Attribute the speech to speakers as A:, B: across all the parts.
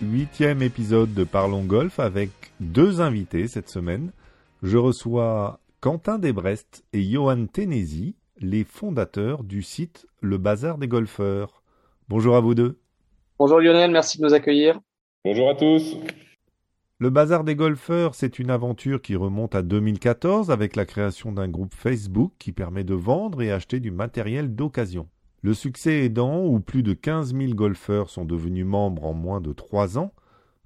A: huitième épisode de Parlons Golf avec deux invités cette semaine. Je reçois Quentin Desbrest et Johan Ténési, les fondateurs du site Le Bazar des Golfeurs. Bonjour à vous deux.
B: Bonjour Lionel, merci de nous accueillir.
C: Bonjour à tous.
A: Le Bazar des Golfeurs, c'est une aventure qui remonte à 2014 avec la création d'un groupe Facebook qui permet de vendre et acheter du matériel d'occasion. Le succès aidant, où plus de 15 000 golfeurs sont devenus membres en moins de trois ans,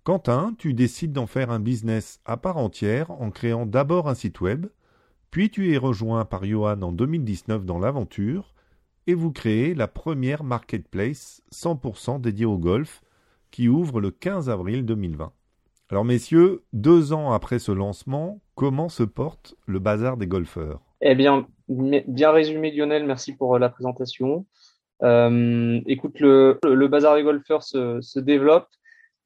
A: Quentin, tu décides d'en faire un business à part entière en créant d'abord un site web, puis tu es rejoint par Johan en 2019 dans l'aventure, et vous créez la première marketplace 100% dédiée au golf qui ouvre le 15 avril 2020. Alors messieurs, deux ans après ce lancement, comment se porte le bazar des golfeurs?
B: Eh bien, bien résumé Lionel, merci pour la présentation. Euh, écoute, le, le, bazar des golfeurs se, se développe.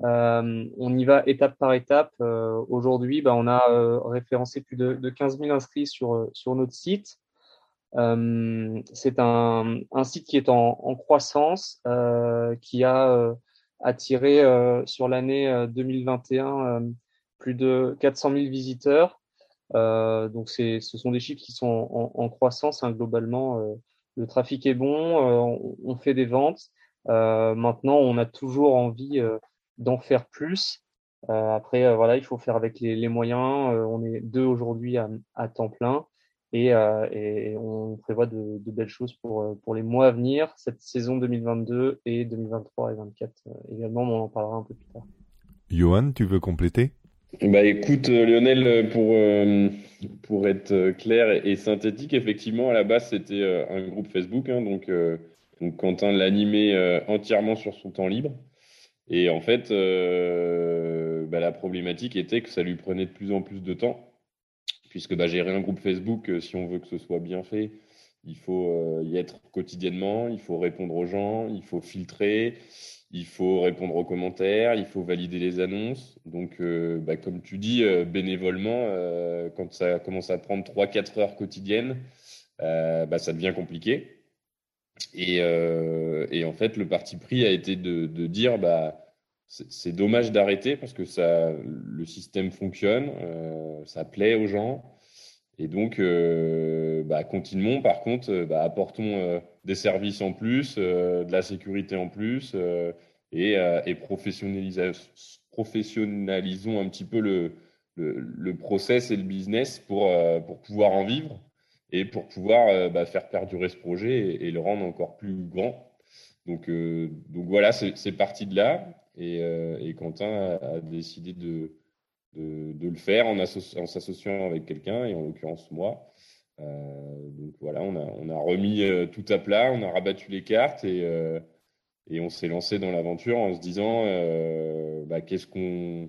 B: Euh, on y va étape par étape. Euh, Aujourd'hui, bah, on a euh, référencé plus de, de, 15 000 inscrits sur, sur notre site. Euh, C'est un, un, site qui est en, en croissance, euh, qui a attiré sur l'année 2021 plus de 400 000 visiteurs. Donc, ce sont des chiffres qui sont en, en croissance hein, globalement le trafic est bon, euh, on, fait des ventes. Euh, maintenant, on a toujours envie euh, d'en faire plus. après, voilà, il faut faire avec les, moyens. on est deux aujourd'hui à, temps plein. Et, on prévoit de, belles choses pour, pour les mois à venir, cette saison 2022 et 2023 et 2024 également, on en parlera un peu plus tard.
A: Johan, tu veux compléter?
C: Bah écoute euh, Lionel, euh, pour, euh, pour être clair et, synthétique, effectivement à la base c'était un groupe Facebook, hein, donc, donc Quentin l'animait entièrement sur son temps libre. Et en fait, bah, la problématique était que ça lui prenait de plus en plus de temps, puisque bah, gérer un groupe Facebook, si on veut que ce soit bien fait, il faut y être quotidiennement, il faut répondre aux gens, il faut filtrer, il faut répondre aux commentaires, il faut valider les annonces. Donc, euh, bah, comme tu dis, euh, bénévolement, euh, quand ça commence à prendre 3-4 heures quotidiennes, bah, ça devient compliqué. Et, en fait, le parti pris a été de, dire, bah, c'est dommage d'arrêter parce que le système fonctionne, ça plaît aux gens. Et donc, continuons. Par contre, apportons des services en plus, de la sécurité en plus et, euh, et professionnalisons un petit peu le, process et le business pour, euh, pouvoir en vivre et pour pouvoir euh, bah, faire perdurer ce projet et, le rendre encore plus grand. Donc, voilà, c'est parti de là. Et, Quentin a, décidé de, le faire en s'associant avec quelqu'un, et en l'occurrence moi. Donc voilà, on a, remis tout à plat, on a rabattu les cartes et, et on s'est lancé dans l'aventure en se disant euh, bah, qu'est-ce qu'on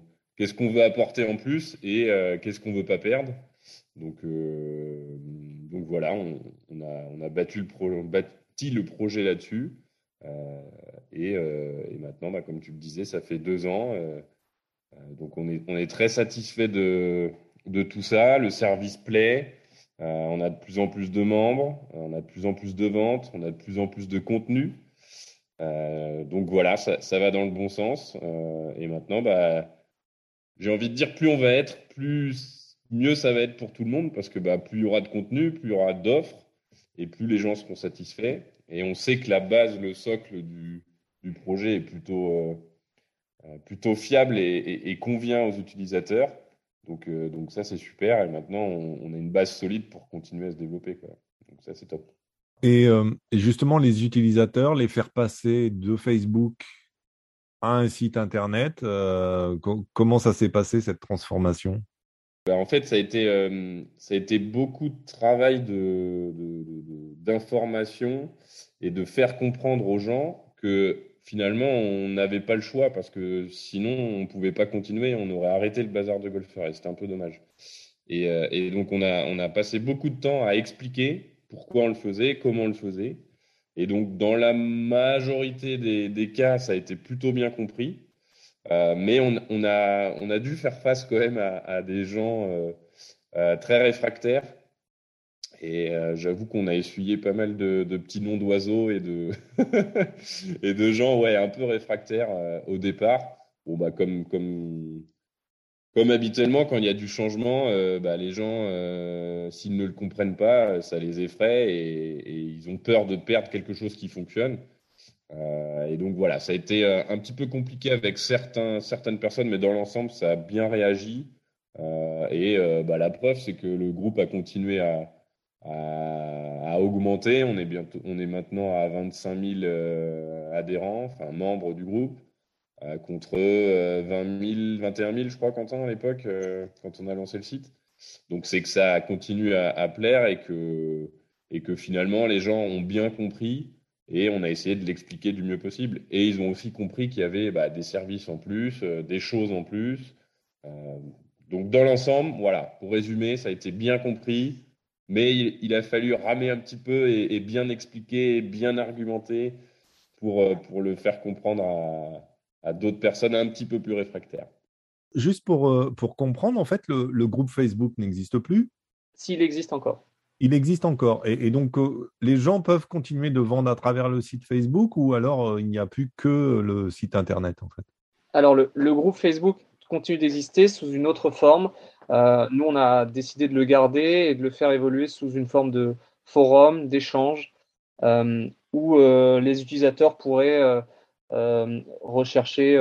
C: veut apporter en plus et euh, qu'est-ce qu'on veut pas perdre. Donc, euh, voilà, on, a, bâti le projet là-dessus. Euh, et, euh, maintenant, bah, comme tu le disais, ça fait deux ans. Euh, donc on est, très satisfait de tout ça. Le service plaît. On a de plus en plus de membres, on a de plus en plus de ventes, on a de plus en plus de contenu. Euh, donc voilà, ça, va dans le bon sens. Euh, et maintenant, bah, j'ai envie de dire, plus on va être, plus mieux ça va être pour tout le monde, parce que bah, plus il y aura de contenu, plus il y aura d'offres, et plus les gens seront satisfaits. Et on sait que la base, le socle du, projet est plutôt, euh, euh fiable et, convient aux utilisateurs. Donc, euh, donc ça, c'est super. Et maintenant, on, on, a une base solide pour continuer à se développer. Quoi. Donc ça, c'est top.
A: Et, euh, et, justement, les utilisateurs, les faire passer de Facebook à un site internet, euh, co comment ça s'est passé cette transformation?
C: Ben, En fait, ça a, été, ça a été beaucoup de travail d'information de, de, et de faire comprendre aux gens que finalement, on n'avait pas le choix parce que sinon, on ne pouvait pas continuer, on aurait arrêté le bazar de golfeurs et c'était un peu dommage. Et, donc, on a, on a passé beaucoup de temps à expliquer pourquoi on le faisait, comment on le faisait. Et donc, dans la majorité des, cas, ça a été plutôt bien compris. mais on, a, on a dû faire face quand même à, des gens très réfractaires et euh, j'avoue qu'on a essuyé pas mal de, petits noms d'oiseaux et de, et de gens ouais, un peu réfractaires euh, au départ. Bon, bah, comme, comme, comme habituellement, quand il y a du changement, euh, bah, les gens, s'ils ne le comprennent pas, ça les effraie et, et, ils ont peur de perdre quelque chose qui fonctionne. et donc voilà, ça a été un petit peu compliqué avec certains, certaines personnes, mais dans l'ensemble, ça a bien réagi. et bah, la preuve, c'est que le groupe a continué à, a, augmenté. On est, bientôt, on est maintenant à 25 000 euh, adhérents, enfin membres du groupe, euh, contre 20 000, 21 000, je crois, Quentin, à l'époque, euh, quand on a lancé le site. Donc c'est que ça continue à, à, plaire et que, et que finalement les gens ont bien compris et on a essayé de l'expliquer du mieux possible. Et ils ont aussi compris qu'il y avait bah, des services en plus, des choses en plus. donc dans l'ensemble, voilà, pour résumer, ça a été bien compris mais il, a fallu ramer un petit peu et, bien expliquer, bien argumenter pour, euh, pour le faire comprendre à, d'autres personnes un petit peu plus réfractaires.
A: Juste pour, euh, pour comprendre, en fait, le, groupe Facebook n'existe plus
B: S'il existe encore.
A: Il existe encore. Et, donc, euh, les gens peuvent continuer de vendre à travers le site Facebook ou alors il n'y a plus que le site Internet, en fait?
B: Alors, le, le groupe Facebook continue d'exister sous une autre forme. Euh, nous, on a décidé de le garder et de le faire évoluer sous une forme de forum, d'échange, euh, où euh, les utilisateurs pourraient rechercher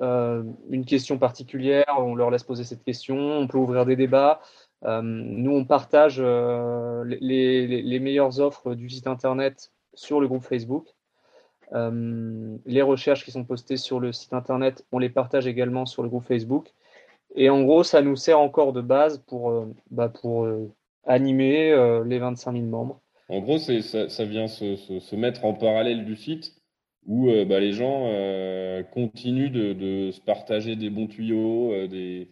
B: une question particulière, on leur laisse poser cette question, on peut ouvrir des débats. nous, on partage les, les, meilleures offres du site internet sur le groupe Facebook. les recherches qui sont postées sur le site internet, on les partage également sur le groupe Facebook. Et en gros, ça nous sert encore de base pour, euh, bah, pour euh, animer euh, les 25 000 membres.
C: En gros, ça, vient se, mettre en parallèle du site où bah, les gens continuent de, se partager des bons tuyaux, des,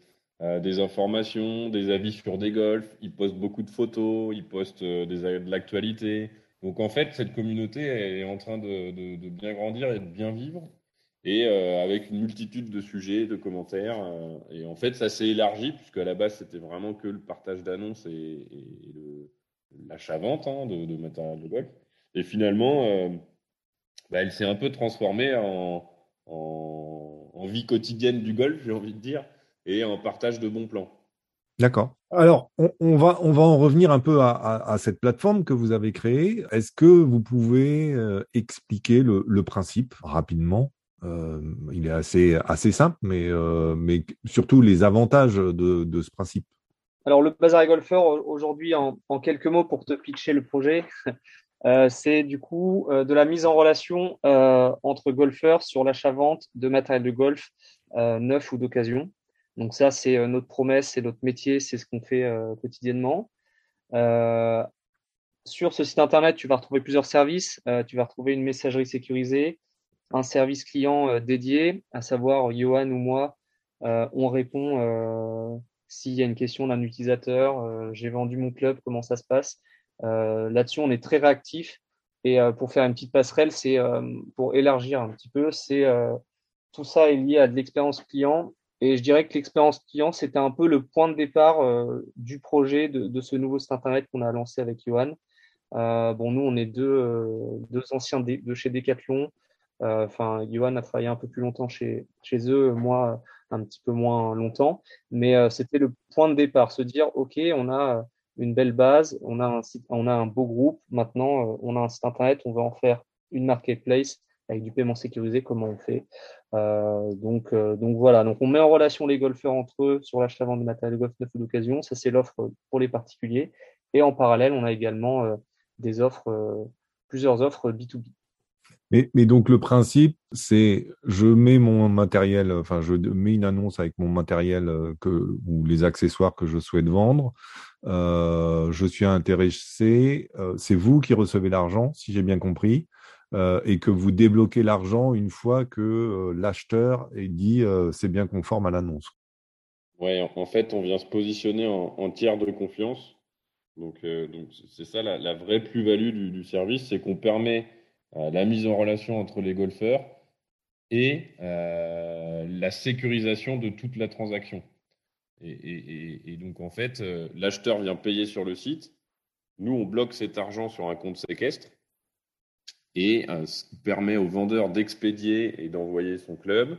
C: informations, des avis sur des golfs. Ils postent beaucoup de photos, ils postent des, de l'actualité. Donc en fait, cette communauté est en train de, bien grandir et de bien vivre et euh, avec une multitude de sujets, de commentaires. Euh, et en fait, ça s'est élargi, puisque à la base, c'était vraiment que le partage d'annonces et, l'achat-vente hein, de, matériel de golf. Et finalement, euh, bah, elle s'est un peu transformée en, vie quotidienne du golf, j'ai envie de dire, et en partage de bons plans.
A: D'accord. Alors, on, va, on va en revenir un peu à, cette plateforme que vous avez créée. Est-ce que vous pouvez expliquer le, principe rapidement? Euh, il est assez, assez simple, mais, euh, mais surtout les avantages de, de, ce principe.
B: Alors, le Bazar et Golfeur, aujourd'hui, en, en, quelques mots pour te pitcher le projet, euh, c'est du coup de la mise en relation entre golfeurs sur l'achat-vente de matériel de golf neuf ou d'occasion. Donc, ça, c'est notre promesse, c'est notre métier, c'est ce qu'on fait quotidiennement. sur ce site internet, tu vas retrouver plusieurs services. tu vas retrouver une messagerie sécurisée, un service client euh, dédié, à savoir Johan ou moi, euh, on répond euh, s'il y a une question d'un utilisateur, j'ai vendu mon club, comment ça se passe. Là-dessus, on est très réactif. Et pour faire une petite passerelle, c'est pour élargir un petit peu, c'est tout ça est lié à de l'expérience client. Et je dirais que l'expérience client, c'était un peu le point de départ du projet de, de, ce nouveau site internet qu'on a lancé avec Johan. bon, nous, on est deux, deux anciens de chez Decathlon. Euh, enfin, Johan a travaillé un peu plus longtemps chez, chez eux, moi un petit peu moins longtemps, mais euh, c'était le point de départ, se dire ok, on a une belle base, on a un site, on a un beau groupe. Maintenant, euh, on a un site internet, on va en faire une marketplace avec du paiement sécurisé, comment on fait. Euh, donc, donc voilà, donc on met en relation les golfeurs entre eux sur l'achat-vente de matériel golf neuf ou d'occasion. Ça, c'est l'offre pour les particuliers. Et en parallèle, on a également des offres, plusieurs offres B2B.
A: Mais, mais, donc le principe, c'est je mets mon matériel, enfin je mets une annonce avec mon matériel euh, que, ou les accessoires que je souhaite vendre. Euh, je suis intéressé. Euh, c'est vous qui recevez l'argent, si j'ai bien compris, euh, et que vous débloquez l'argent une fois que euh, l'acheteur est dit c'est bien conforme à l'annonce.
C: Ouais, en, fait, on vient se positionner en, tiers de confiance. Donc, donc c'est ça la, vraie plus-value du, service, c'est qu'on permet la mise en relation entre les golfeurs et la sécurisation de toute la transaction. Et, donc, en fait, l'acheteur vient payer sur le site. Nous, on bloque cet argent sur un compte séquestre et euh, permet au vendeur d'expédier et d'envoyer son club.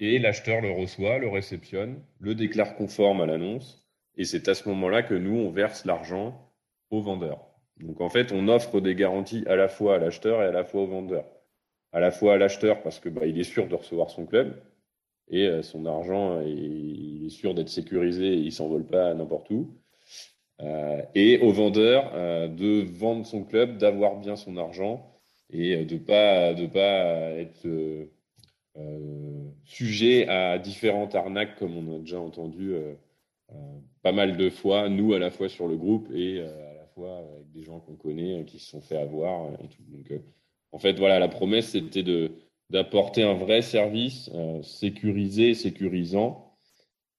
C: Et l'acheteur le reçoit, le réceptionne, le déclare conforme à l'annonce. Et c'est à ce moment-là que nous, on verse l'argent au vendeur. Donc en fait, on offre des garanties à la fois à l'acheteur et à la fois au vendeur. À la fois à l'acheteur parce que bah, il est sûr de recevoir son club et euh, son argent, il est sûr d'être sécurisé et il s'envole pas n'importe où. Euh, et au vendeur euh, de vendre son club, d'avoir bien son argent et euh, de pas de pas être sujet à différentes arnaques comme on a déjà entendu pas mal de fois, nous à la fois sur le groupe et avec des gens qu'on connaît qui se sont fait avoir tout. Donc, en fait, voilà, la promesse c'était de d'apporter un vrai service sécurisé, sécurisant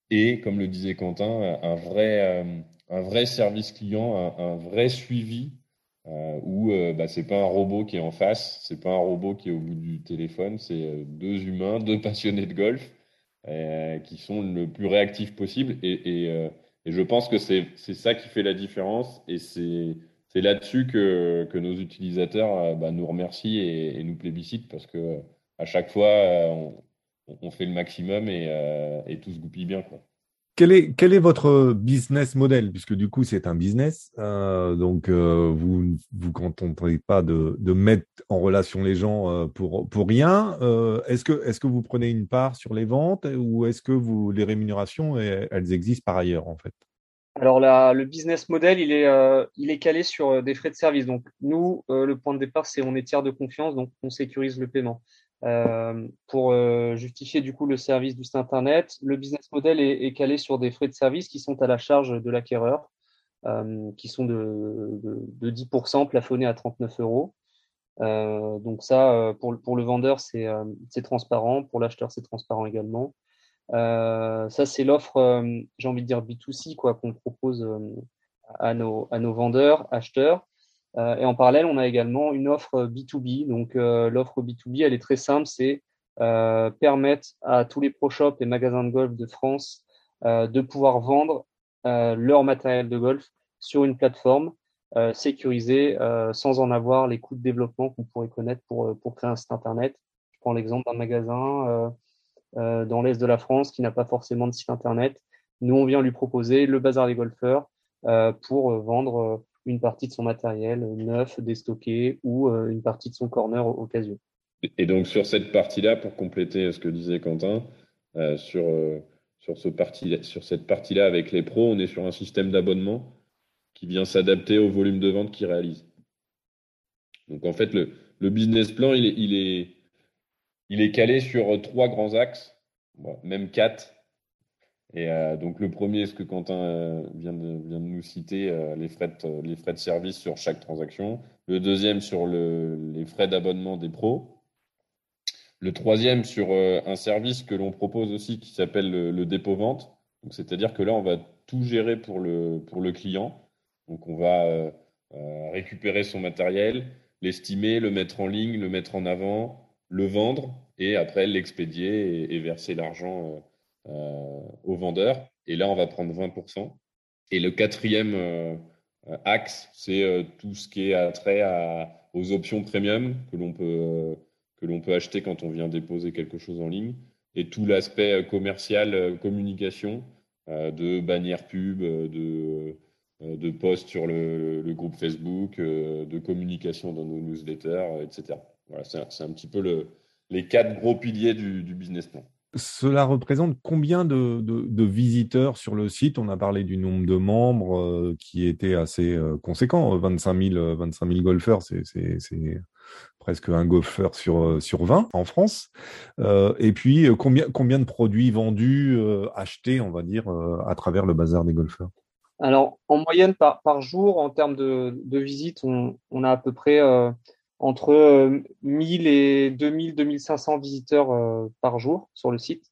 C: et, comme le disait Quentin, un vrai un vrai service client, un, vrai suivi euh, où euh, bah, c'est pas un robot qui est en face, c'est pas un robot qui est au bout du téléphone, c'est euh, deux humains, deux passionnés de golf euh, qui sont le plus réactifs possible. Et, et je pense que c'est ça qui fait la différence et c'est là-dessus que, nos utilisateurs bah, nous remercient et, nous plébiscitent parce que à chaque fois on, on fait le maximum et, et tout se goupille bien.
A: Quel est, quel est votre business model? Puisque du coup, c'est un business. Euh, donc, euh, vous ne vous contentez pas de, de, mettre en relation les gens euh, pour, pour rien. Euh, est-ce, que, est-ce que vous prenez une part sur les ventes ou est-ce que vous, les rémunérations, elles existent par ailleurs, en fait?
B: Alors la, le business model, il est, euh, il est calé sur des frais de service. Donc nous, le point de départ, c'est on est tiers de confiance, donc on sécurise le paiement. Euh, pour euh, justifier du coup le service du site internet. Le business model est, calé sur des frais de service qui sont à la charge de l'acquéreur, euh, qui sont de, de, de, 10% plafonnés à 39 euros. Donc ça, pour, pour le vendeur, c'est transparent. Pour l'acheteur, c'est transparent également. ça, c'est l'offre, j'ai envie de dire B2C, quoi, qu'on propose à nos, à nos vendeurs, acheteurs. Euh, et en parallèle, on a également une offre B2B. Donc, euh, l'offre B2B, elle est très simple, c'est euh, permettre à tous les pro shops et magasins de golf de France de pouvoir vendre leur matériel de golf sur une plateforme euh, sécurisée sans en avoir les coûts de développement qu'on pourrait connaître pour, pour créer un site internet. Je prends l'exemple d'un magasin euh, dans l'est de la France qui n'a pas forcément de site internet. Nous, on vient lui proposer le bazar des golfeurs pour vendre une partie de son matériel neuf, déstocké ou euh, une partie de son corner occasion.
C: Et donc sur cette partie-là, pour compléter ce que disait Quentin, euh, sur, euh, sur, ce parti, sur cette partie-là avec les pros, on est sur un système d'abonnement qui vient s'adapter au volume de vente qu'ils réalisent. Donc en fait, le, le business plan, il est, il, est, il est calé sur trois grands axes, même quatre, et euh, donc le premier, ce que Quentin euh, vient, de, nous citer, euh, les, frais de, les service sur chaque transaction. Le deuxième sur le, les frais d'abonnement des pros. Le troisième sur un service que l'on propose aussi qui s'appelle le, dépôt-vente. C'est-à-dire que là, on va tout gérer pour le, client. Donc on va récupérer son matériel, l'estimer, le mettre en ligne, le mettre en avant, le vendre et après l'expédier et, verser l'argent aux vendeurs. Et là, on va prendre 20%. Et le quatrième euh, axe, c'est euh, tout ce qui est attrait à, aux options premium que l'on peut, que peut acheter quand on vient déposer quelque chose en ligne. Et tout l'aspect commercial, communication, de bannières pub, de, de posts sur le, groupe Facebook, de communication dans nos newsletters, etc. Voilà, c'est un, petit peu le, les quatre gros piliers du business plan.
A: Cela représente combien de, visiteurs sur le site? On a parlé du nombre de membres euh, qui était assez euh, conséquent, 25 000, 25 000 golfeurs, c'est presque un golfeur sur, euh, sur 20 en France. Euh, et puis, combien, de produits vendus, achetés, on va dire, à travers le bazar des golfeurs?
B: Alors, en moyenne par, jour, en termes de, de visites, on, a à peu près entre 1000 euh, et 2000, 2500 visiteurs euh, par jour sur le site.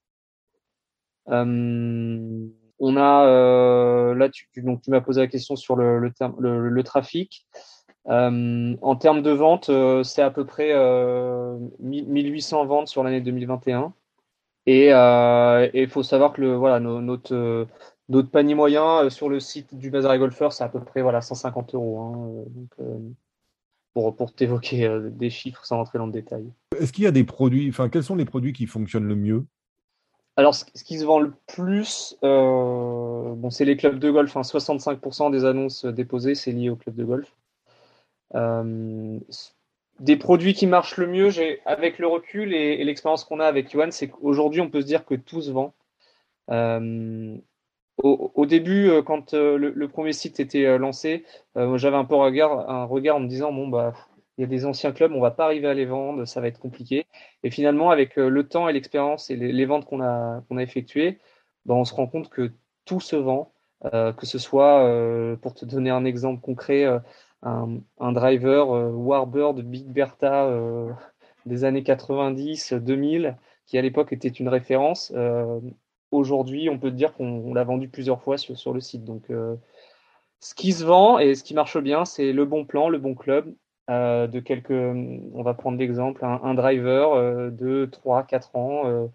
B: on a là, tu, donc tu m'as posé la question sur le, trafic. en termes de vente, c'est à peu près 1800 ventes sur l'année 2021. Et il faut savoir que le, voilà, notre, panier moyen sur le site du Bazar et Golfer, c'est à peu près voilà, 150 euros. Hein, pour, pour t'évoquer euh, des chiffres sans rentrer dans le détail.
A: Est-ce qu'il y a des produits, enfin, quels sont les produits qui fonctionnent le mieux?
B: Alors, ce, qui se vend le plus, euh, bon, c'est les clubs de golf. 65% hein. des annonces déposées, c'est lié aux clubs de golf. Euh, des produits qui marchent le mieux, avec le recul et, l'expérience qu'on a avec Yuan, c'est qu'aujourd'hui, on peut se dire que tout se vend au, début, euh, quand euh, le, premier site était euh, lancé, j'avais un peu regard, un regard en me disant bon bah il y a des anciens clubs, on va pas arriver à les vendre, ça va être compliqué. Et finalement, avec le temps et l'expérience et les, ventes qu'on a qu'on a effectuées, bah, on se rend compte que tout se vend, que ce soit pour te donner un exemple concret, un, un, driver Warbird Big Bertha des années 90, 2000, qui à l'époque était une référence aujourd'hui, on peut dire qu'on l'a vendu plusieurs fois sur, le site. Donc, euh, ce qui se vend et ce qui marche bien, c'est le bon plan, le bon club. Euh, de quelques, on va prendre l'exemple, un, driver euh, de 3, 4 ans,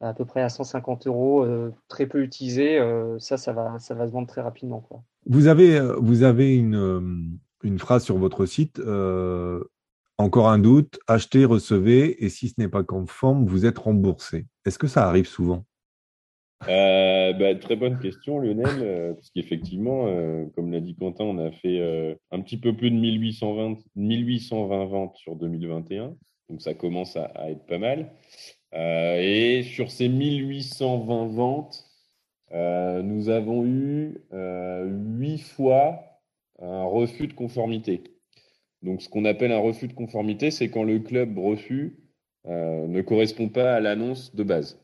B: à peu près à 150 euros, très peu utilisé. ça, ça va, ça va se vendre très rapidement.
A: Vous avez, vous avez une, une phrase sur votre site. encore un doute, achetez, recevez, et si ce n'est pas conforme, vous êtes remboursé. Est-ce que ça arrive souvent?
C: Euh, bah, très bonne question, Lionel, euh, parce qu'effectivement, euh, comme l'a dit Quentin, on a fait un petit peu plus de 1820, 1820 ventes sur 2021, donc ça commence à, à être pas mal. et sur ces 1820 ventes, nous avons eu huit fois un refus de conformité. Donc, ce qu'on appelle un refus de conformité, c'est quand le club reçu ne correspond pas à l'annonce de base.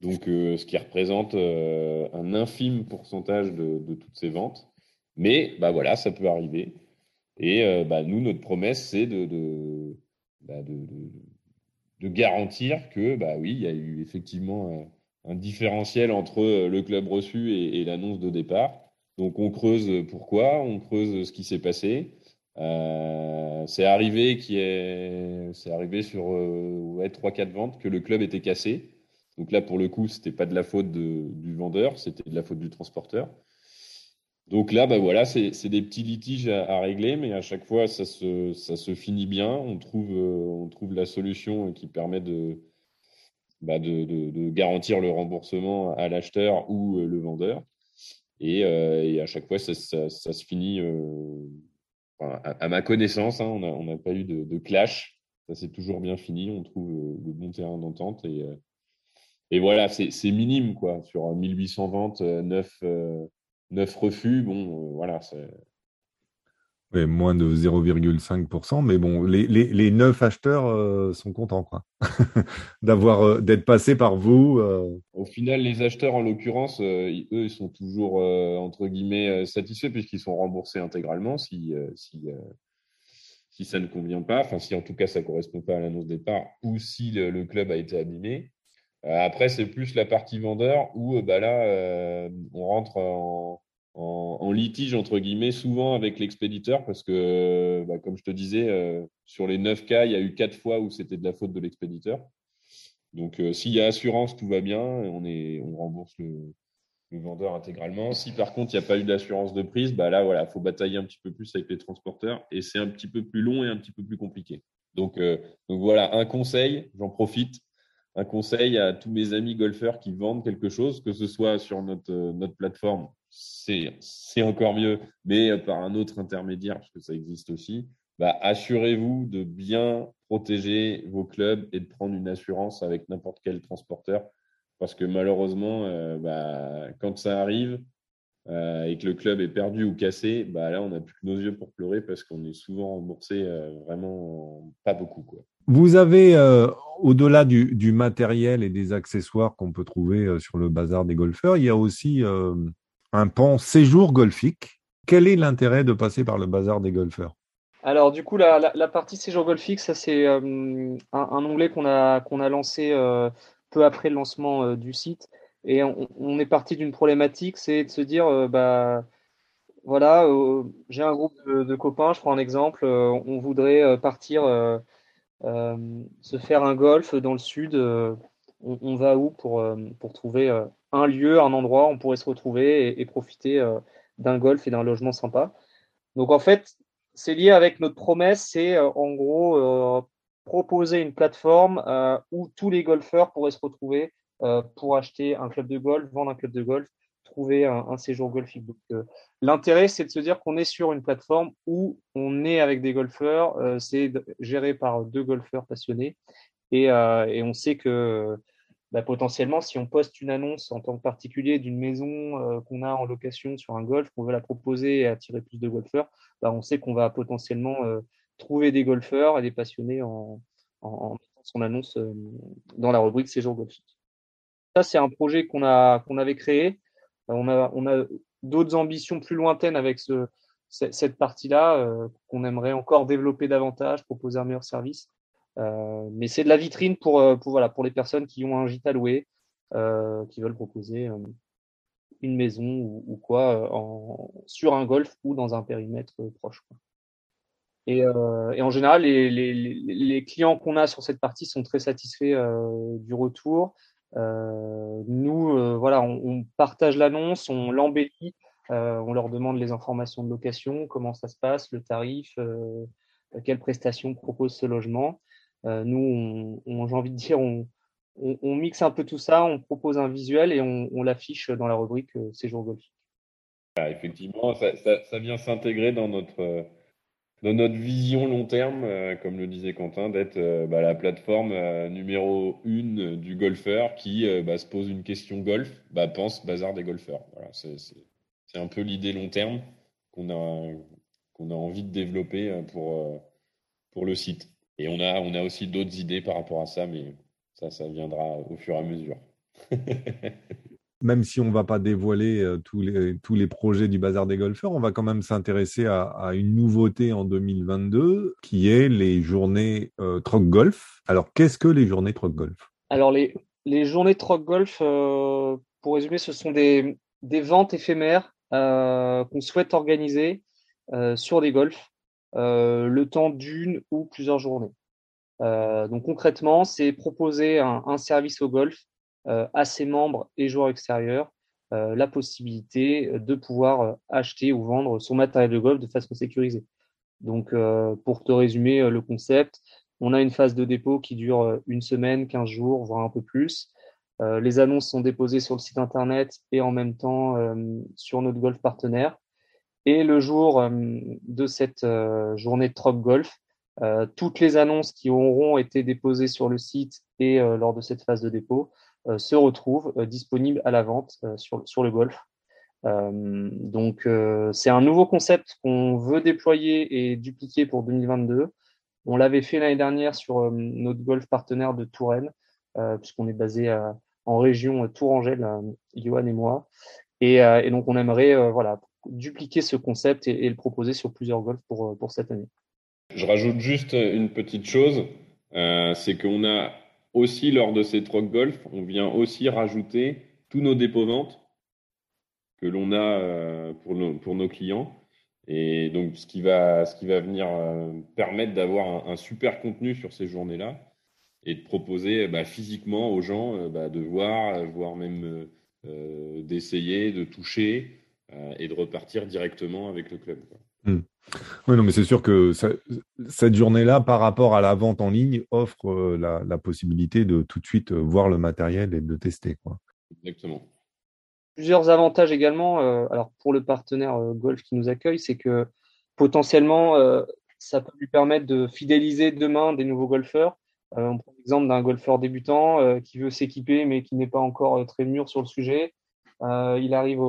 C: Donc, euh, ce qui représente euh, un infime pourcentage de, toutes ces ventes. Mais bah voilà, ça peut arriver. Et euh, bah, nous, notre promesse, c'est de, de, bah, de, garantir que, bah oui, il y a eu effectivement un, différentiel entre le club reçu et, l'annonce de départ. Donc, on creuse pourquoi, on creuse ce qui s'est passé. c'est arrivé qui est, c'est arrivé sur ouais, 3-4 ventes que le club était cassé. Donc là, pour le coup, c'était pas de la faute du vendeur, c'était de la faute du transporteur. Donc là, bah voilà, c'est des petits litiges à, régler, mais à chaque fois, ça se, ça se finit bien. On trouve, euh, on trouve la solution qui permet de, bah de, de, garantir le remboursement à l'acheteur ou euh, le vendeur. Et, euh, et, à chaque fois, ça, ça, se finit, à, ma connaissance, hein, on n'a pas eu de, clash. Ça s'est toujours bien fini. On trouve le bon terrain d'entente et et voilà, c'est minime, quoi. Sur 1800 ventes, 9, 9 refus, bon, euh, voilà.
A: Ouais, moins de 0,5%, mais bon, les, les, les 9 acheteurs euh, sont contents, quoi. D'avoir, euh, d'être passés par vous.
C: Au final, les acheteurs, en l'occurrence, eux, ils sont toujours, entre guillemets, satisfaits puisqu'ils sont remboursés intégralement si, si, si ça ne convient pas, enfin, si en tout cas ça ne correspond pas à l'annonce départ ou si le club a été abîmé. Euh, après, c'est plus la partie vendeur où euh, bah là, euh, on rentre en, litige, entre guillemets, souvent avec l'expéditeur parce que, bah, comme je te disais, sur les 9 cas, il y a eu 4 fois où c'était de la faute de l'expéditeur. Donc, s'il y a assurance, tout va bien, on, est, on rembourse le, vendeur intégralement. Si par contre, il n'y a pas eu d'assurance de prise, bah là, voilà, faut batailler un petit peu plus avec les transporteurs et c'est un petit peu plus long et un petit peu plus compliqué. Donc voilà, un conseil, j'en profite un conseil à tous mes amis golfeurs qui vendent quelque chose, que ce soit sur notre, euh, plateforme, c'est encore mieux, mais euh, par un autre intermédiaire, parce que ça existe aussi, bah, assurez-vous de bien protéger vos clubs et de prendre une assurance avec n'importe quel transporteur, parce que malheureusement, euh, bah, quand ça arrive et que le club est perdu ou cassé, bah, là, on n'a plus que nos yeux pour pleurer parce qu'on est souvent remboursé vraiment pas beaucoup.
A: Vous avez, euh, au-delà du, matériel et des accessoires qu'on peut trouver euh, sur le bazar des golfeurs, il y a aussi euh, un pan séjour golfique. Quel est l'intérêt de passer par le bazar des golfeurs?
B: Alors du coup, la, partie séjour golfique, ça c'est un, onglet qu'on a, qu'on a lancé peu après le lancement du site. Et on, est parti d'une problématique, c'est de se dire, bah, voilà, j'ai un groupe de, copains, je prends un exemple, on voudrait partir se faire un golf dans le sud. On, va où pour, pour trouver un lieu, un endroit où on pourrait se retrouver et profiter d'un golf et d'un logement sympa. Donc en fait, c'est lié avec notre promesse, c'est euh, en gros euh, proposer une plateforme euh, où tous les golfeurs pourraient se retrouver pour acheter un club de golf, vendre un club de golf, trouver un, séjour golfique. l'intérêt, c'est de se dire qu'on est sur une plateforme où on est avec des golfeurs, c'est géré par deux golfeurs passionnés et, et on sait que bah, potentiellement, si on poste une annonce en tant que particulier d'une maison euh, qu'on a en location sur un golf, qu'on veut la proposer et attirer plus de golfeurs, bah, on sait qu'on va potentiellement euh, trouver des golfeurs et des passionnés en, en, mettant son annonce euh, dans la rubrique séjour golfique. Ça, c'est un projet qu'on a qu'on avait créé. On a, on a d'autres ambitions plus lointaines avec ce, cette partie-là qu'on aimerait encore développer davantage, proposer un meilleur service. Euh, mais c'est de la vitrine pour, euh, pour, voilà, pour les personnes qui ont un gîte à louer, euh, qui veulent proposer une maison ou, quoi en, sur un golf ou dans un périmètre proche. Et, et, en général, les, les, les clients qu'on a sur cette partie sont très satisfaits du retour. Euh, nous, voilà, on, partage l'annonce, on l'embellit, on leur demande les informations de location, comment ça se passe, le tarif, quelles prestations propose ce logement. Euh, nous, on, j'ai envie de dire, on, mixe un peu tout ça, on propose un visuel et on, l'affiche dans la rubrique euh, Séjour golfique.
C: Ah, effectivement, ça, vient s'intégrer dans notre, dans notre vision long terme, euh, comme le disait Quentin, d'être bah, la plateforme numéro une du golfeur qui bah, se pose une question golf, bah, pense bazar des golfeurs. Voilà, c'est, un peu l'idée long terme qu'on a, a envie de développer pour, pour le site. Et on a, on a aussi d'autres idées par rapport à ça, mais ça, ça viendra au fur et à mesure.
A: même si on ne va pas dévoiler euh, tous, les, projets du Bazar des golfeurs, on va quand même s'intéresser à, une nouveauté en 2022 qui est les journées euh, Troc Golf. Alors, qu'est-ce que les journées Troc Golf?
B: Alors, les, journées Troc Golf, euh, pour résumer, ce sont des, ventes éphémères qu'on souhaite organiser sur des golfs le temps d'une ou plusieurs journées. Donc concrètement, c'est proposer un, service au golf à ses membres et joueurs extérieurs la possibilité de pouvoir acheter ou vendre son matériel de golf de façon sécurisée. Donc, pour te résumer le concept, on a une phase de dépôt qui dure une semaine, 15 jours, voire un peu plus. les annonces sont déposées sur le site internet et en même temps sur notre golf partenaire. Et le jour euh, de cette euh, journée de Trop Golf, euh, toutes les annonces qui auront été déposées sur le site et lors de cette phase de dépôt se retrouvent disponibles à la vente sur, sur le golf. donc c'est un nouveau concept qu'on veut déployer et dupliquer pour 2022. On l'avait fait l'année dernière sur notre golf partenaire de Touraine, puisqu'on est basé en région Tourangelle, Johan et moi. Et, donc on aimerait voilà dupliquer ce concept et, le proposer sur plusieurs golfs pour, euh, pour cette année.
C: Je rajoute juste une petite chose, euh, c'est qu'on a aussi lors de ces troc golf, on vient aussi rajouter tous nos dépôts ventes que l'on a euh, pour, nos, clients. Et donc, ce qui va, ce qui va venir permettre d'avoir un, super contenu sur ces journées-là et de proposer bah, physiquement aux gens bah, de voir, voire même d'essayer, de toucher, euh, et de repartir directement avec le club.
A: Hmm. Oui, non, mais c'est sûr que cette journée-là, par rapport à la vente en ligne, offre euh, la, possibilité de tout de suite euh, voir le matériel et de tester. Quoi.
C: Exactement.
B: Plusieurs avantages également. alors pour le partenaire Golf qui nous accueille, c'est que potentiellement, ça peut lui permettre de fidéliser demain des nouveaux golfeurs. on prend l'exemple d'un golfeur débutant qui veut s'équiper mais qui n'est pas encore très mûr sur le sujet. Euh, il arrive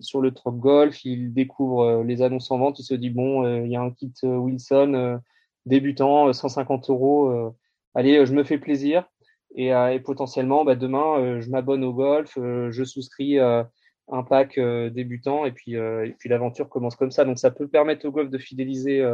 B: sur le Trop Golf, il découvre euh, les annonces en vente, il se dit bon, euh, il y a un kit Wilson débutant, 150 euros, allez, je me fais plaisir. Et, et potentiellement, bah, demain, je m'abonne au golf, je souscris un pack débutant, et puis, et puis l'aventure commence comme ça. Donc ça peut permettre au golf de fidéliser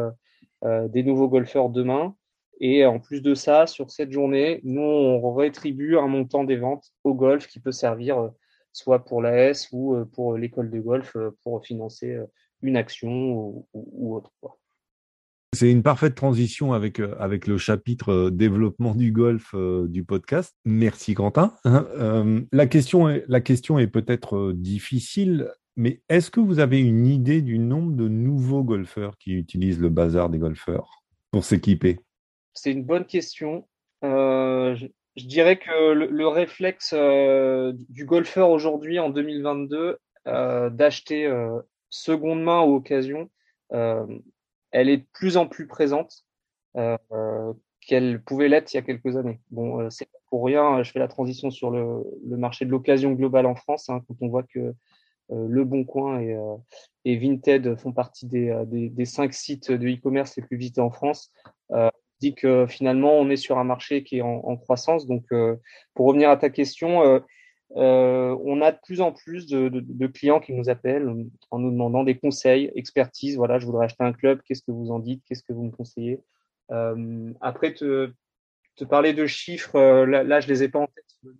B: des nouveaux golfeurs demain. Et en plus de ça, sur cette journée, nous, on rétribue un montant des ventes au golf qui peut servir soit pour l'AS ou pour l'école de golf pour financer une action ou, autre.
A: C'est une parfaite transition avec, avec le chapitre développement du golf du podcast. Merci Quentin. La, question est, la question est peut-être difficile, mais est-ce que vous avez une idée du nombre de nouveaux golfeurs qui utilisent le bazar des golfeurs pour s'équiper?
B: C'est une bonne question. Euh, je, dirais que le, réflexe euh, du golfeur aujourd'hui, en 2022, euh, d'acheter seconde main ou occasion, elle est de plus en plus présente qu'elle pouvait l'être il y a quelques années. Bon, c'est pour rien, je fais la transition sur le, marché de l'occasion globale en France, hein, quand on voit que euh, le Bon Coin et, euh, et, Vinted font partie des, euh, des, des cinq sites de e-commerce les plus visités en France. Dit que finalement, on est sur un marché qui est en, croissance. Donc, pour revenir à ta question, euh, on a de plus en plus de, clients qui nous appellent en nous demandant des conseils, expertise. Voilà, je voudrais acheter un club. Qu'est-ce que vous en dites? Qu'est-ce que vous me conseillez? Euh, Après, te, te, parler de chiffres, là, là, je les ai pas en tête,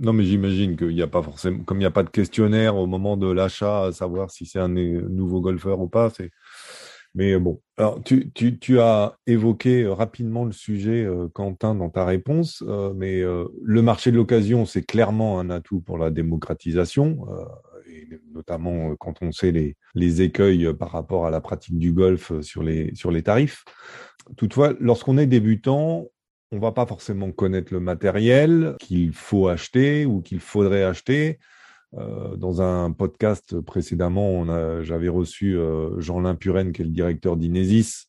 A: non, mais j'imagine qu'il n'y a pas forcément, comme il n'y a pas de questionnaire au moment de l'achat, à savoir si c'est un nouveau golfeur ou pas. C'est... Mais bon, alors tu, tu, tu, as évoqué rapidement le sujet, euh, Quentin, dans ta réponse, euh, mais euh, le marché de l'occasion, c'est clairement un atout pour la démocratisation, et notamment quand on sait les, les écueils par rapport à la pratique du golf sur les, sur les tarifs. Toutefois, lorsqu'on est débutant, on va pas forcément connaître le matériel qu'il faut acheter ou qu'il faudrait acheter. Euh, dans un podcast précédemment, j'avais reçu euh, Jean Limpuren, qui est le directeur d'Inesis,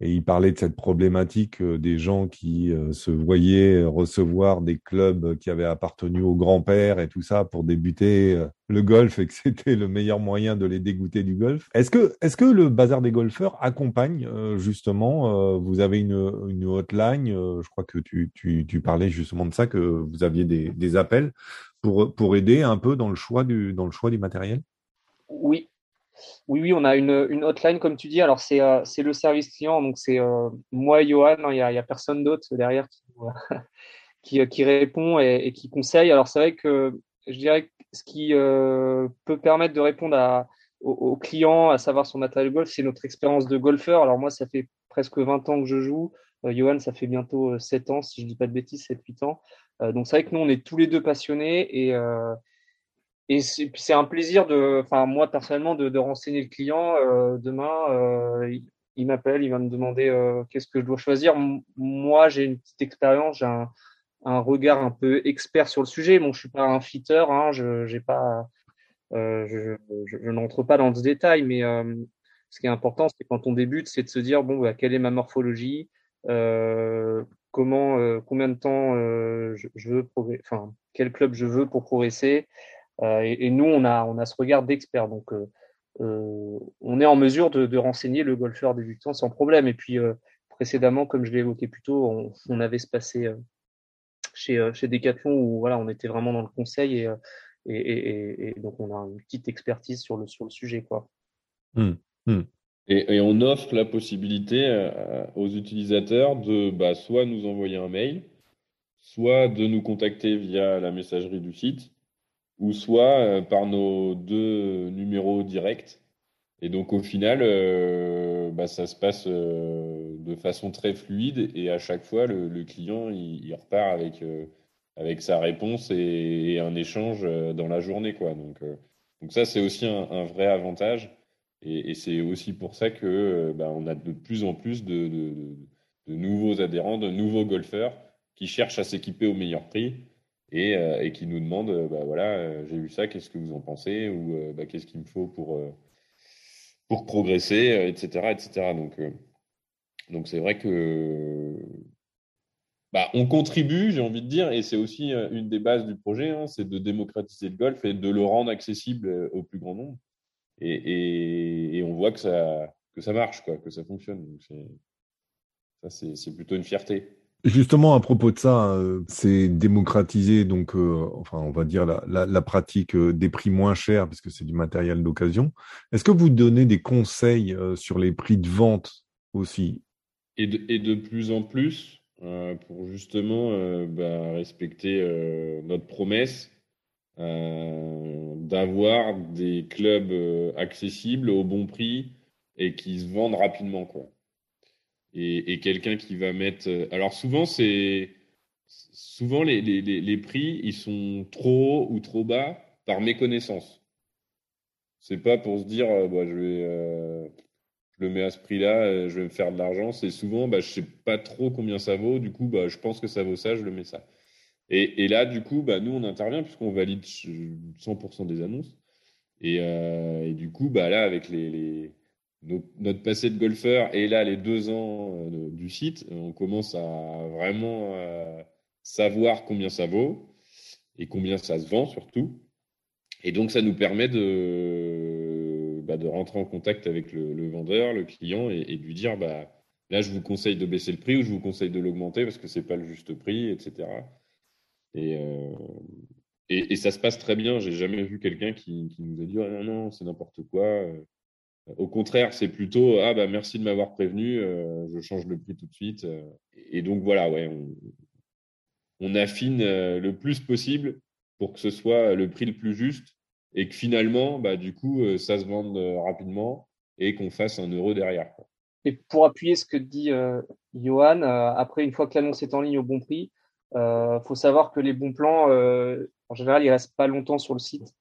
A: et il parlait de cette problématique euh, des gens qui euh, se voyaient recevoir des clubs qui avaient appartenu au grand-père et tout ça pour débuter euh, le golf et que c'était le meilleur moyen de les dégoûter du golf. Est-ce que, est-ce que le bazar des golfeurs accompagne justement, vous avez une, une hotline, je crois que tu, tu, tu, parlais justement de ça, que vous aviez des, des appels pour, pour aider un peu dans le choix du, dans le choix du matériel?
B: Oui, oui, oui, on a une, hotline, comme tu dis. Alors, c'est euh, le service client. Donc, c'est euh, moi Johan. Il n'y a, personne d'autre derrière qui, euh, qui, répond et, qui conseille. Alors, c'est vrai que je dirais que ce qui euh, peut permettre de répondre aux, clients, à savoir son matériel de golf, c'est notre expérience de golfeur. Alors, moi, ça fait presque 20 ans que je joue. Johan, ça fait bientôt 7 ans, si je dis pas de bêtises, 7-8 ans. donc, c'est vrai que nous, on est tous les deux passionnés et et c'est un plaisir de, enfin moi personnellement, de, de renseigner le client. Euh, demain, euh, il, m'appelle, il va me demander euh, qu'est-ce que je dois choisir. moi, j'ai une petite expérience, j'ai un, un, regard un peu expert sur le sujet. Bon, je suis pas un fitter, hein, je j'ai pas, euh, je, je, je n'entre pas dans ce détail, mais euh, ce qui est important, c'est quand on débute, c'est de se dire bon, bah, quelle est ma morphologie, comment, combien de temps je, je, veux enfin quel club je veux pour progresser. Euh, et, nous, on a, on a ce regard d'expert. Donc, euh, euh, on est en mesure de, de, renseigner le golfeur débutant sans problème. Et puis, précédemment, comme je l'ai évoqué plus tôt, on, on avait se passer chez, chez Decathlon où voilà, on était vraiment dans le conseil et, et, et, et, donc on a une petite expertise sur le, sur le sujet. Quoi.
C: Mmh, mmh. Et, on offre la possibilité aux utilisateurs de bah, soit nous envoyer un mail, soit de nous contacter via la messagerie du site ou soit euh, par nos deux numéros directs. Et donc au final, euh, bah, ça se passe euh, de façon très fluide et à chaque fois, le, client, il, repart avec, avec sa réponse et, un échange dans la journée. Quoi. Donc, donc ça, c'est aussi un, vrai avantage. Et, c'est aussi pour ça que bah, on a de plus en plus de nouveaux adhérents, de nouveaux golfeurs qui cherchent à s'équiper au meilleur prix et, euh, et qui nous demande euh, bah, voilà, euh, j'ai vu ça, qu'est-ce que vous en pensez Ou bah, qu'est-ce qu'il me faut pour, pour progresser, etc. etc. Donc, donc c'est vrai que bah, on contribue, j'ai envie de dire, et c'est aussi une des bases du projet, hein, c'est de démocratiser le golf et de le rendre accessible au plus grand nombre. Et, on voit que ça, que ça marche, quoi, que ça fonctionne. Donc c'est plutôt une fierté.
A: Justement, à propos de ça, euh, c'est démocratiser, donc, euh, enfin, on va dire la, pratique euh, des prix moins chers, parce que c'est du matériel d'occasion. Est-ce que vous donnez des conseils sur les prix de vente aussi?
C: Et, de, et de plus en plus, pour justement bah, respecter notre promesse d'avoir des clubs accessibles au bon prix et qui se vendent rapidement. Quoi. Et, quelqu'un qui va mettre. Alors souvent, c'est souvent les, les, les, prix, ils sont trop hauts ou trop bas par méconnaissance. C'est pas pour se dire, euh, bah, je vais, euh, je le mets à ce prix-là, euh, je vais me faire de l'argent. C'est souvent, bah, je sais pas trop combien ça vaut. Du coup, bah, je pense que ça vaut ça, je le mets ça. Et, et là, du coup, bah, nous, on intervient puisqu'on valide 100% des annonces. Et, et, du coup, bah, là, avec les, les notre passé de golfeur et là, les deux ans du site, on commence à vraiment savoir combien ça vaut et combien ça se vend surtout. Et donc, ça nous permet de, bah, de rentrer en contact avec le, vendeur, le client, et, de lui dire, bah, là, je vous conseille de baisser le prix ou je vous conseille de l'augmenter parce que c'est pas le juste prix, etc. Euh, et, et, ça se passe très bien. J'ai jamais vu quelqu'un qui, qui, nous a dit, oh, non, non, c'est n'importe quoi. Au contraire, c'est plutôt, ah, bah, merci de m'avoir prévenu, euh, je change le prix tout de suite. Et donc, voilà, ouais, on, affine euh, le plus possible pour que ce soit le prix le plus juste et que finalement, bah, du coup, euh, ça se vende euh, rapidement et qu'on fasse un euro derrière.
B: Et pour appuyer ce que dit Johan, après, une fois que l'annonce est en ligne au bon prix, il faut savoir que les bons plans, en général, ils restent pas longtemps sur le site.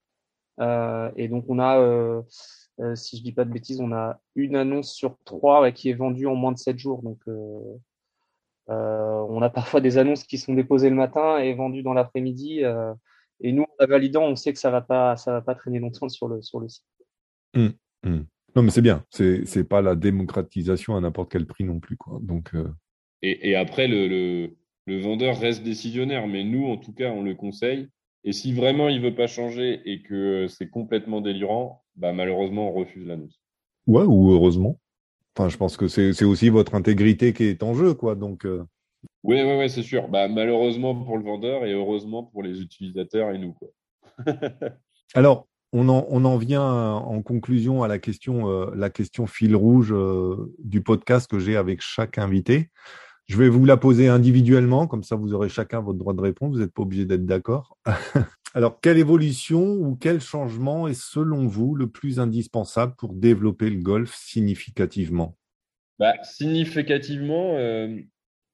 B: et donc, on a, si je dis pas de bêtises, on a une annonce sur trois qui est vendue en moins de sept jours. Donc, euh, on a parfois des annonces qui sont déposées le matin et vendues dans l'après-midi. Euh, et nous, en validant, on sait que ça va pas, ça va pas traîner longtemps sur le, sur le site.
A: Mmh, mmh. Non, mais c'est bien. C'est, c'est pas la démocratisation à n'importe quel prix non plus, quoi. Donc. Euh,
C: et, après, le, le, vendeur reste décisionnaire, mais nous, en tout cas, on le conseille. Et si vraiment il veut pas changer et que c'est complètement délirant, bah malheureusement, on refuse l'annonce.
A: Ouais, ou heureusement. Enfin, je pense que c'est aussi votre intégrité qui est en jeu, quoi. Donc.
C: Euh. Oui, oui, oui, c'est sûr. Bah, malheureusement pour le vendeur et heureusement pour les utilisateurs et nous, quoi.
A: Alors, on en, on en, vient en conclusion à la question, euh, la question fil rouge euh, du podcast que j'ai avec chaque invité. Je vais vous la poser individuellement, comme ça vous aurez chacun votre droit de réponse. Vous n'êtes pas obligé d'être d'accord. Alors, quelle évolution ou quel changement est selon vous le plus indispensable pour développer le golf significativement?
C: Bah, Significativement, euh,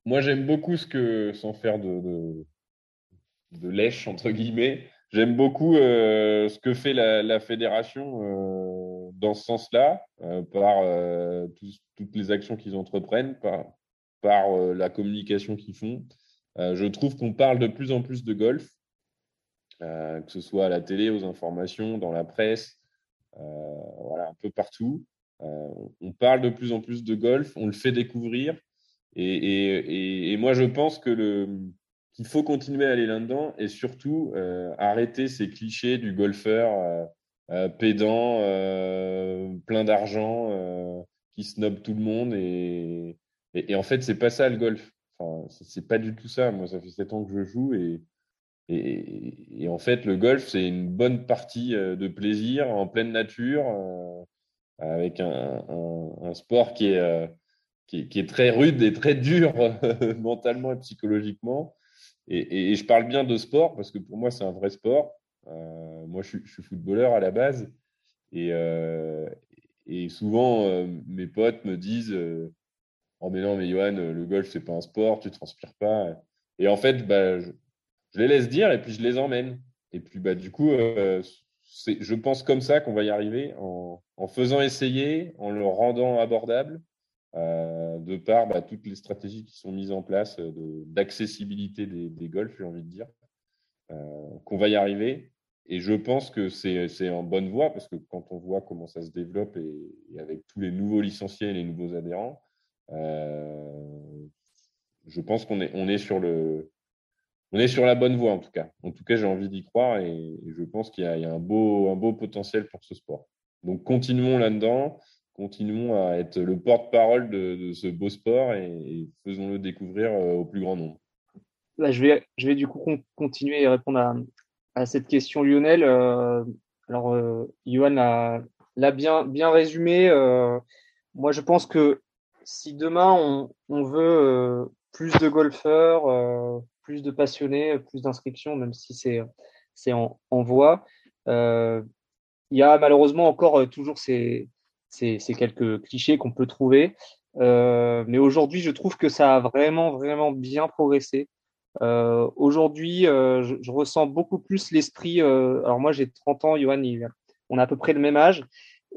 C: moi j'aime beaucoup ce que, sans faire de, de, lèche, entre guillemets, j'aime beaucoup euh, ce que fait la, fédération euh, dans ce sens-là, par toutes les actions qu'ils entreprennent, par, par la communication qu'ils font. je trouve qu'on parle de plus en plus de golf. Euh, que ce soit à la télé, aux informations, dans la presse, euh, voilà, un peu partout. Euh, on parle de plus en plus de golf, on le fait découvrir. Et, moi, je pense que le, qu'il faut continuer à aller là-dedans et surtout arrêter ces clichés du golfeur pédant, plein d'argent, qui snob tout le monde. Et, et, en fait, c'est pas ça le golf. Enfin, c'est pas du tout ça. Moi, ça fait sept ans que je joue et, et, en fait, le golf, c'est une bonne partie euh, de plaisir en pleine nature, euh, avec un, sport qui est, euh, qui, très rude et très dur mentalement et psychologiquement. Et, et, je parle bien de sport parce que pour moi, c'est un vrai sport. moi, je, je, suis footballeur à la base. Et, et souvent, mes potes me disent Oh, mais non, mais Johan, le golf, c'est pas un sport, tu transpires pas. Et en fait, bah, je, les laisse dire et puis je les emmène. Et puis, bah, du coup, euh, je pense comme ça qu'on va y arriver en, faisant essayer, en le rendant abordable, euh, de par bah, toutes les stratégies qui sont mises en place d'accessibilité des, golfs, j'ai envie de dire, euh, qu'on va y arriver. Et je pense que c'est en bonne voie parce que quand on voit comment ça se développe et, avec tous les nouveaux licenciés et les nouveaux adhérents, euh, je pense qu'on est, on est sur le, on est sur la bonne voie en tout cas. En tout cas, j'ai envie d'y croire et, je pense qu'il y, a un beau, un beau potentiel pour ce sport. Donc continuons là-dedans, continuons à être le porte-parole de, ce beau sport et, faisons-le découvrir euh, au plus grand nombre.
B: Là, je vais, je vais du coup continuer et répondre à, cette question, Lionel. Euh, alors, euh, Johan l'a bien, bien résumé. moi, je pense que si demain on, veut plus de golfeurs, plus de passionnés, plus d'inscriptions, même si c'est en, en, voie, il y a malheureusement encore toujours ces, ces, ces quelques clichés qu'on peut trouver. mais aujourd'hui, je trouve que ça a vraiment, vraiment bien progressé. Euh, Aujourd'hui, euh, je, je, ressens beaucoup plus l'esprit. Euh, alors moi, j'ai 30 ans, Johan, on a à peu près le même âge,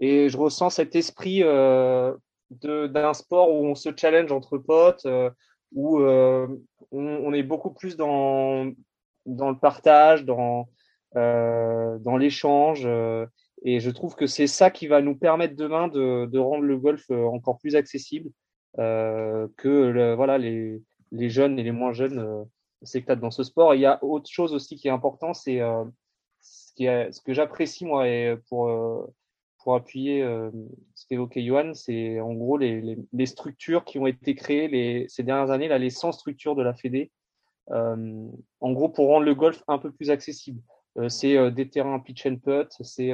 B: et je ressens cet esprit euh, d'un sport où on se challenge entre potes, euh, où euh, on, on, est beaucoup plus dans dans le partage, dans dans l'échange. et je trouve que c'est ça qui va nous permettre demain de, de rendre le golf encore plus accessible, que le, voilà les les jeunes et les moins jeunes s'éclate dans ce sport. il y a autre chose aussi qui est important, c'est euh, ce, ce que j'apprécie moi et pour euh, pour appuyer euh, ce qu'évoquait Johan, c'est en gros les, les, structures qui ont été créées les, ces dernières années, là, les 100 structures de la Fédé, euh, en gros pour rendre le golf un peu plus accessible. Euh, c'est des terrains pitch and putt, c'est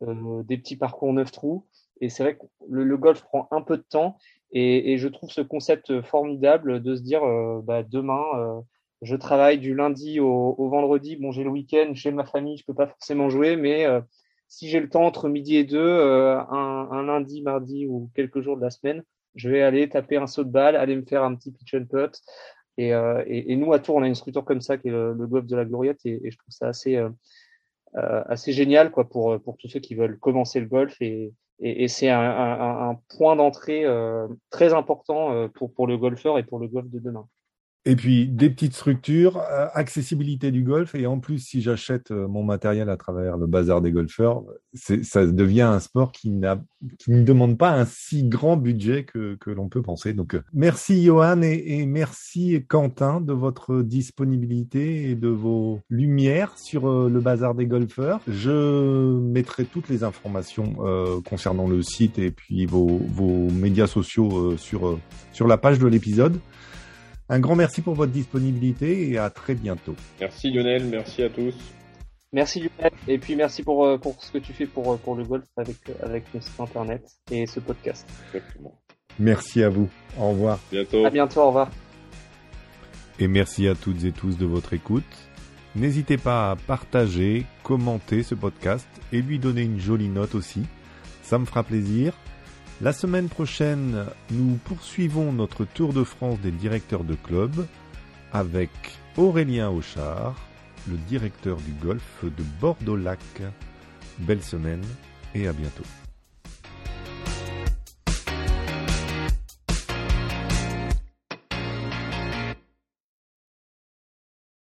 B: des petits parcours neuf trous, et c'est vrai que le, golf prend un peu de temps, et, je trouve ce concept formidable de se dire bah, demain je travaille du lundi au, vendredi. Bon, j'ai le week-end, j'ai ma famille, je peux pas forcément jouer, mais si j'ai le temps entre midi et deux, euh, un, un, lundi, mardi ou quelques jours de la semaine, je vais aller taper un saut de balle, aller me faire un petit pitch and putt. Et, euh, et, nous, à Tours, on a une structure comme ça qui est le, le golf de la Gloriette et, je trouve ça assez, euh, assez génial quoi, pour, pour tous ceux qui veulent commencer le golf. Et, c'est un, un, un, point d'entrée très important pour, pour le golfeur et pour le golf de demain.
A: Et puis des petites structures, euh, accessibilité du golf, et en plus, si j'achète euh, mon matériel à travers le bazar des golfeurs, ça devient un sport qui, qui ne demande pas un si grand budget que, que l'on peut penser. Donc, euh, merci Johan et, merci Quentin de votre disponibilité et de vos lumières sur le bazar des golfeurs. Je mettrai toutes les informations concernant le site et puis vos, vos médias sociaux sur, sur la page de l'épisode. Un grand merci pour votre disponibilité et à très bientôt.
C: Merci Lionel, merci à tous.
B: Merci Lionel et puis merci pour, euh, pour ce que tu fais pour, euh, pour le golf avec, avec le site internet et ce podcast.
C: Exactement.
A: Merci à vous. Au revoir.
C: Bientôt.
B: À bientôt, au revoir.
A: Et merci à toutes et tous de votre écoute. N'hésitez pas à partager, commenter ce podcast et lui donner une jolie note aussi. Ça me fera plaisir. La semaine prochaine, nous poursuivons notre tour de France des directeurs de club avec Aurélien Auchard, le directeur du golf de Bordeaux-Lac. Belle semaine et à bientôt.